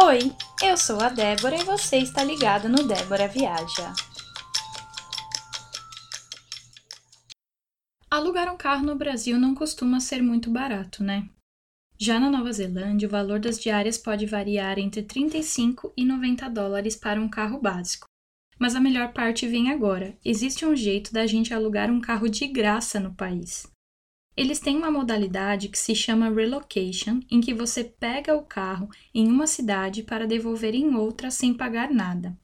Oi, eu sou a Débora e você está ligado no Débora Viaja. Alugar um carro no Brasil não costuma ser muito barato, né? Já na Nova Zelândia, o valor das diárias pode variar entre 35 e 90 dólares para um carro básico. Mas a melhor parte vem agora: existe um jeito da gente alugar um carro de graça no país. Eles têm uma modalidade que se chama relocation, em que você pega o carro em uma cidade para devolver em outra sem pagar nada.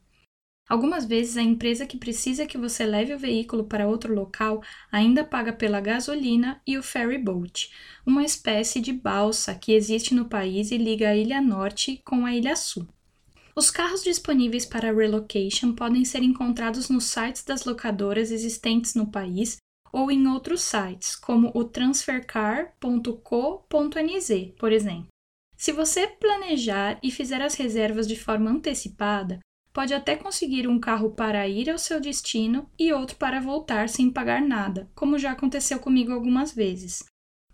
Algumas vezes a empresa que precisa que você leve o veículo para outro local ainda paga pela gasolina e o ferry boat, uma espécie de balsa que existe no país e liga a Ilha Norte com a Ilha Sul. Os carros disponíveis para relocation podem ser encontrados nos sites das locadoras existentes no país ou em outros sites, como o transfercar.co.nz, por exemplo. Se você planejar e fizer as reservas de forma antecipada, pode até conseguir um carro para ir ao seu destino e outro para voltar sem pagar nada, como já aconteceu comigo algumas vezes.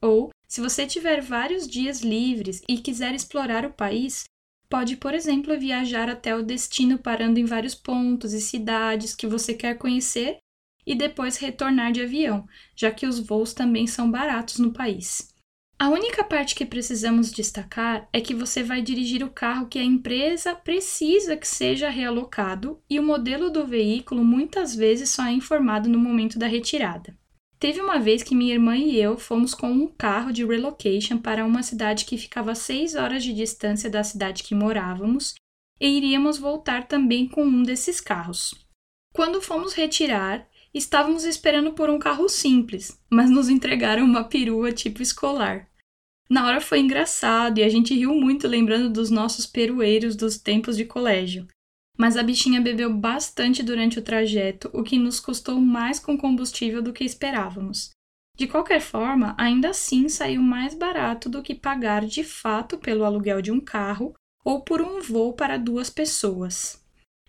Ou, se você tiver vários dias livres e quiser explorar o país, pode, por exemplo, viajar até o destino parando em vários pontos e cidades que você quer conhecer e depois retornar de avião, já que os voos também são baratos no país. A única parte que precisamos destacar é que você vai dirigir o carro que a empresa precisa que seja realocado e o modelo do veículo muitas vezes só é informado no momento da retirada. Teve uma vez que minha irmã e eu fomos com um carro de relocation para uma cidade que ficava a 6 horas de distância da cidade que morávamos e iríamos voltar também com um desses carros. Quando fomos retirar, Estávamos esperando por um carro simples, mas nos entregaram uma perua tipo escolar. Na hora foi engraçado e a gente riu muito lembrando dos nossos perueiros dos tempos de colégio. Mas a bichinha bebeu bastante durante o trajeto, o que nos custou mais com combustível do que esperávamos. De qualquer forma, ainda assim saiu mais barato do que pagar de fato pelo aluguel de um carro ou por um voo para duas pessoas.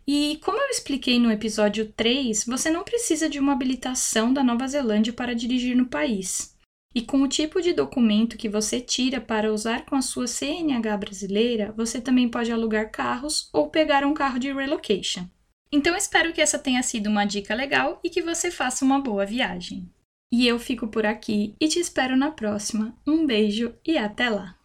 E como eu expliquei no episódio 3, você não precisa de uma habilitação da Nova Zelândia para dirigir no país. E com o tipo de documento que você tira para usar com a sua CNH brasileira, você também pode alugar carros ou pegar um carro de relocation. Então espero que essa tenha sido uma dica legal e que você faça uma boa viagem. E eu fico por aqui e te espero na próxima. Um beijo e até lá!